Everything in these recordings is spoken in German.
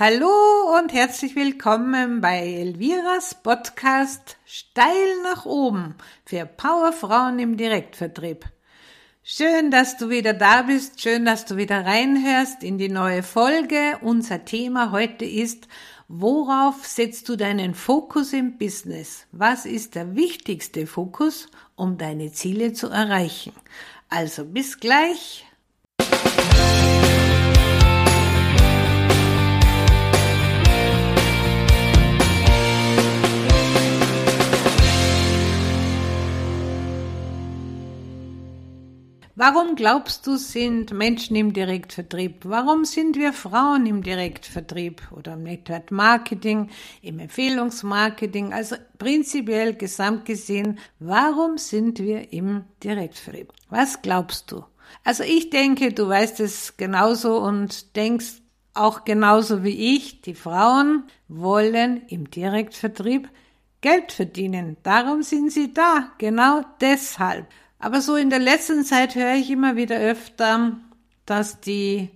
Hallo und herzlich willkommen bei Elviras Podcast Steil nach oben für Powerfrauen im Direktvertrieb. Schön, dass du wieder da bist, schön, dass du wieder reinhörst in die neue Folge. Unser Thema heute ist, worauf setzt du deinen Fokus im Business? Was ist der wichtigste Fokus, um deine Ziele zu erreichen? Also bis gleich. Warum glaubst du, sind Menschen im Direktvertrieb? Warum sind wir Frauen im Direktvertrieb oder im Network Marketing, im Empfehlungsmarketing? Also prinzipiell gesamt gesehen, warum sind wir im Direktvertrieb? Was glaubst du? Also ich denke, du weißt es genauso und denkst auch genauso wie ich, die Frauen wollen im Direktvertrieb Geld verdienen. Darum sind sie da, genau deshalb. Aber so in der letzten Zeit höre ich immer wieder öfter, dass die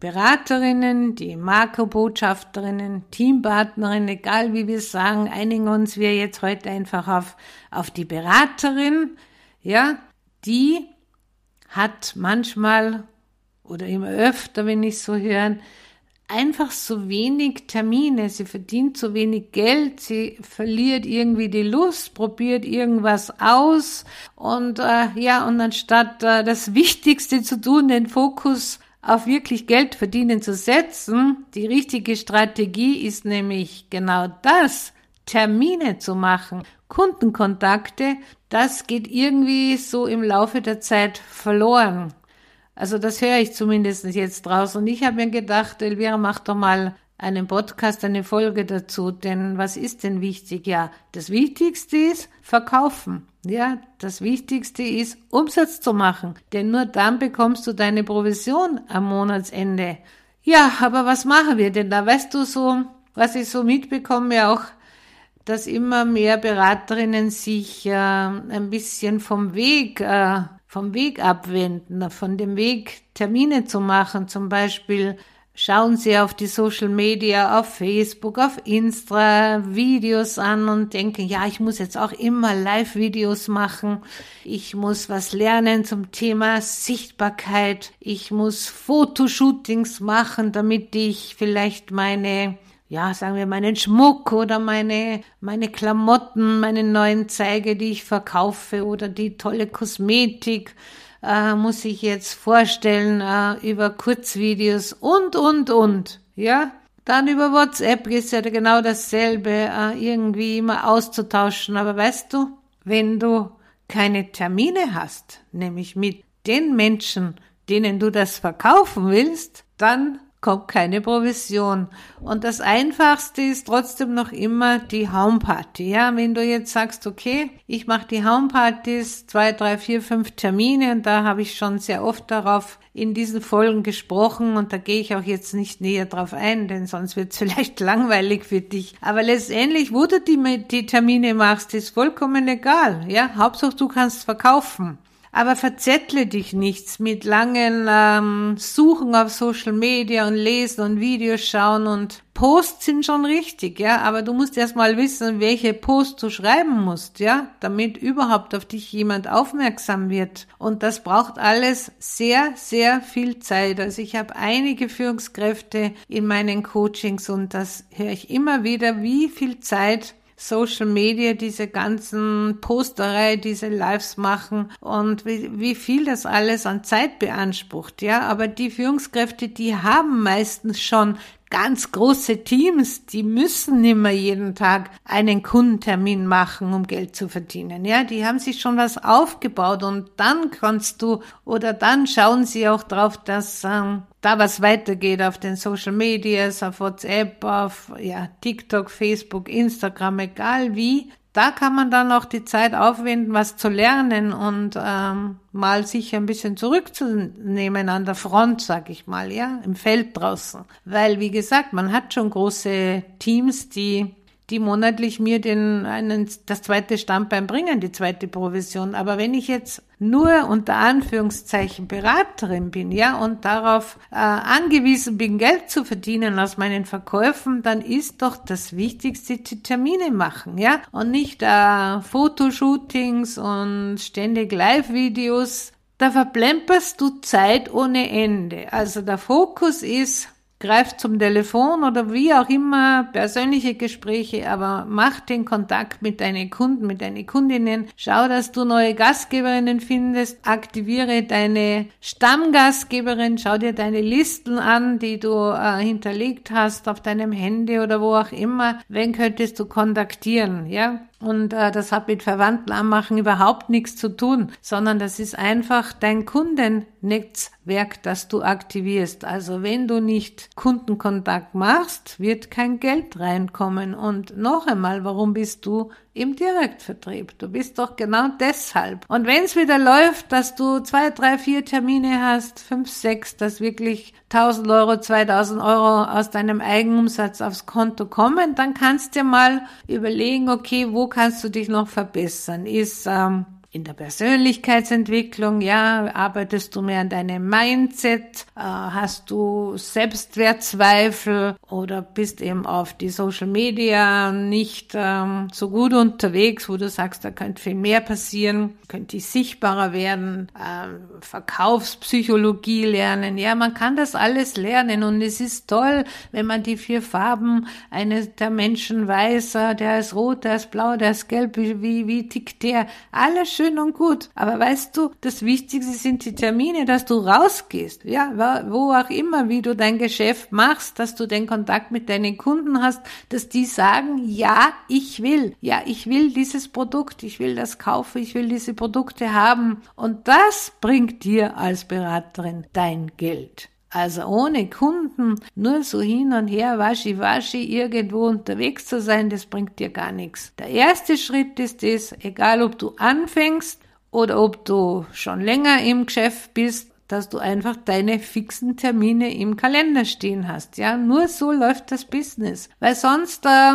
Beraterinnen, die Makrobotschafterinnen, Teampartnerinnen, egal wie wir sagen, einigen uns wir jetzt heute einfach auf, auf die Beraterin, ja, die hat manchmal oder immer öfter, wenn ich so höre, einfach so wenig Termine, sie verdient so wenig Geld, sie verliert irgendwie die Lust, probiert irgendwas aus und äh, ja, und anstatt äh, das Wichtigste zu tun, den Fokus auf wirklich Geld verdienen zu setzen, die richtige Strategie ist nämlich genau das, Termine zu machen, Kundenkontakte, das geht irgendwie so im Laufe der Zeit verloren. Also das höre ich zumindest jetzt draus. Und ich habe mir gedacht, Elvira, mach doch mal einen Podcast, eine Folge dazu. Denn was ist denn wichtig? Ja, das Wichtigste ist verkaufen. Ja, das Wichtigste ist Umsatz zu machen. Denn nur dann bekommst du deine Provision am Monatsende. Ja, aber was machen wir denn da? Weißt du so, was ich so mitbekomme auch, dass immer mehr Beraterinnen sich äh, ein bisschen vom Weg äh, vom Weg abwenden, von dem Weg Termine zu machen. Zum Beispiel schauen Sie auf die Social Media, auf Facebook, auf Insta Videos an und denken, ja, ich muss jetzt auch immer Live-Videos machen. Ich muss was lernen zum Thema Sichtbarkeit. Ich muss Fotoshootings machen, damit ich vielleicht meine ja, sagen wir, meinen Schmuck oder meine, meine Klamotten, meine neuen Zeige, die ich verkaufe oder die tolle Kosmetik, äh, muss ich jetzt vorstellen, äh, über Kurzvideos und, und, und, ja. Dann über WhatsApp ist ja genau dasselbe, äh, irgendwie immer auszutauschen. Aber weißt du, wenn du keine Termine hast, nämlich mit den Menschen, denen du das verkaufen willst, dann kommt keine Provision. Und das Einfachste ist trotzdem noch immer die Homeparty. Ja, wenn du jetzt sagst, okay, ich mache die Homepartys, zwei, drei, vier, fünf Termine und da habe ich schon sehr oft darauf in diesen Folgen gesprochen und da gehe ich auch jetzt nicht näher drauf ein, denn sonst wird es vielleicht langweilig für dich. Aber letztendlich, wo du die, die Termine machst, ist vollkommen egal. Ja, Hauptsache du kannst verkaufen. Aber verzettle dich nichts mit langen ähm, Suchen auf Social Media und Lesen und Videos schauen und Posts sind schon richtig, ja, aber du musst erst mal wissen, welche Posts du schreiben musst, ja, damit überhaupt auf dich jemand aufmerksam wird. Und das braucht alles sehr, sehr viel Zeit. Also ich habe einige Führungskräfte in meinen Coachings und das höre ich immer wieder, wie viel Zeit Social Media, diese ganzen Posterei, diese Lives machen und wie, wie viel das alles an Zeit beansprucht, ja. Aber die Führungskräfte, die haben meistens schon ganz große Teams, die müssen mehr jeden Tag einen Kundentermin machen, um Geld zu verdienen. Ja, die haben sich schon was aufgebaut und dann kannst du oder dann schauen sie auch drauf, dass ähm, da was weitergeht auf den Social Medias, auf WhatsApp, auf ja, TikTok, Facebook, Instagram, egal wie. Da kann man dann auch die Zeit aufwenden, was zu lernen und ähm, mal sich ein bisschen zurückzunehmen an der Front, sag ich mal, ja, im Feld draußen. Weil, wie gesagt, man hat schon große Teams, die die monatlich mir den, einen, das zweite Stammbein bringen, die zweite Provision. Aber wenn ich jetzt nur unter Anführungszeichen Beraterin bin, ja, und darauf äh, angewiesen bin, Geld zu verdienen aus meinen Verkäufen, dann ist doch das Wichtigste die Termine machen, ja, und nicht äh, Fotoshootings und ständig Live-Videos. Da verplemperst du Zeit ohne Ende. Also der Fokus ist greif zum Telefon oder wie auch immer, persönliche Gespräche, aber mach den Kontakt mit deinen Kunden, mit deinen Kundinnen. Schau, dass du neue Gastgeberinnen findest. Aktiviere deine Stammgastgeberin. Schau dir deine Listen an, die du äh, hinterlegt hast auf deinem Handy oder wo auch immer. Wen könntest du kontaktieren, ja? Und äh, das hat mit Verwandten anmachen überhaupt nichts zu tun, sondern das ist einfach dein Kundennetzwerk, das du aktivierst. Also wenn du nicht Kundenkontakt machst, wird kein Geld reinkommen. Und noch einmal, warum bist du im Direktvertrieb? Du bist doch genau deshalb. Und wenn es wieder läuft, dass du zwei, drei, vier Termine hast, fünf, sechs, dass wirklich 1000 Euro, 2000 Euro aus deinem Eigenumsatz aufs Konto kommen, dann kannst du dir mal überlegen, okay, wo kannst du dich noch verbessern? Ist ähm, in der Persönlichkeitsentwicklung, ja, arbeitest du mehr an deinem Mindset, äh, hast du Selbstwertzweifel oder bist eben auf die Social Media nicht ähm, so gut unterwegs, wo du sagst, da könnte viel mehr passieren, könnte ich sichtbarer werden, äh, Verkaufspsychologie lernen, ja, man kann das alles lernen und es ist toll, wenn man die vier Farben eines der Menschen weiß, äh, der ist rot, der ist blau, der ist gelb, wie, wie tickt der, alles schön schön und gut. Aber weißt du, das Wichtigste sind die Termine, dass du rausgehst. Ja, wo auch immer, wie du dein Geschäft machst, dass du den Kontakt mit deinen Kunden hast, dass die sagen, ja, ich will. Ja, ich will dieses Produkt, ich will das kaufen, ich will diese Produkte haben. Und das bringt dir als Beraterin dein Geld. Also ohne Kunden nur so hin und her, waschi, waschi, irgendwo unterwegs zu sein, das bringt dir gar nichts. Der erste Schritt ist es, egal ob du anfängst oder ob du schon länger im Geschäft bist, dass du einfach deine fixen Termine im Kalender stehen hast. Ja, nur so läuft das Business. Weil sonst äh,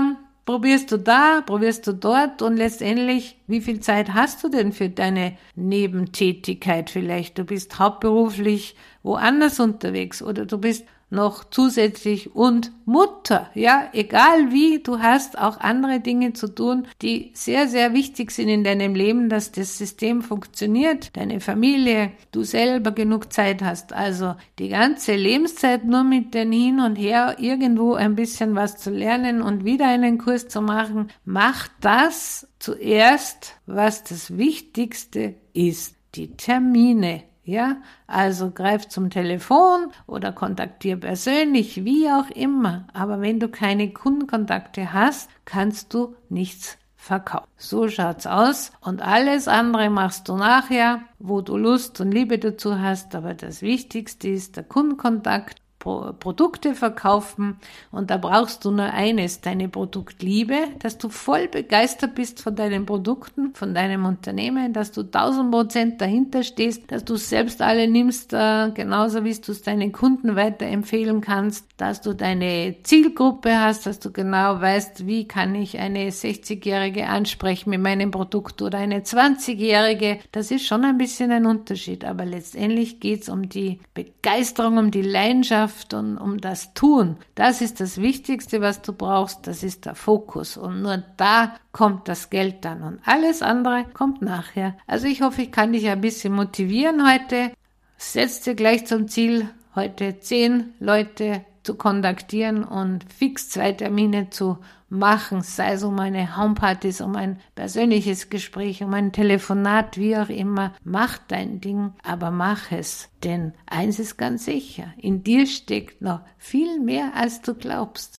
probierst du da, probierst du dort und letztendlich, wie viel Zeit hast du denn für deine Nebentätigkeit vielleicht? Du bist hauptberuflich woanders unterwegs oder du bist noch zusätzlich und Mutter. Ja, egal wie, du hast auch andere Dinge zu tun, die sehr, sehr wichtig sind in deinem Leben, dass das System funktioniert, deine Familie, du selber genug Zeit hast. Also die ganze Lebenszeit nur mit den Hin und Her irgendwo ein bisschen was zu lernen und wieder einen Kurs zu machen, macht das zuerst, was das Wichtigste ist. Die Termine ja, also greif zum Telefon oder kontaktier persönlich, wie auch immer. Aber wenn du keine Kundenkontakte hast, kannst du nichts verkaufen. So schaut's aus. Und alles andere machst du nachher, wo du Lust und Liebe dazu hast. Aber das Wichtigste ist der Kundenkontakt Produkte verkaufen und da brauchst du nur eines, deine Produktliebe, dass du voll begeistert bist von deinen Produkten, von deinem Unternehmen, dass du tausend Prozent dahinter stehst, dass du selbst alle nimmst, äh, genauso wie du es deinen Kunden weiterempfehlen kannst, dass du deine Zielgruppe hast, dass du genau weißt, wie kann ich eine 60-Jährige ansprechen mit meinem Produkt oder eine 20-Jährige. Das ist schon ein bisschen ein Unterschied, aber letztendlich geht's um die Begeisterung, um die Leidenschaft, Kraft und um das Tun. Das ist das Wichtigste, was du brauchst. Das ist der Fokus. Und nur da kommt das Geld dann. Und alles andere kommt nachher. Also ich hoffe, ich kann dich ein bisschen motivieren heute. Setz dir gleich zum Ziel, heute zehn Leute zu kontaktieren und fix zwei Termine zu machen, sei es um eine Homepartys, um ein persönliches Gespräch, um ein Telefonat, wie auch immer. Mach dein Ding, aber mach es. Denn eins ist ganz sicher, in dir steckt noch viel mehr, als du glaubst.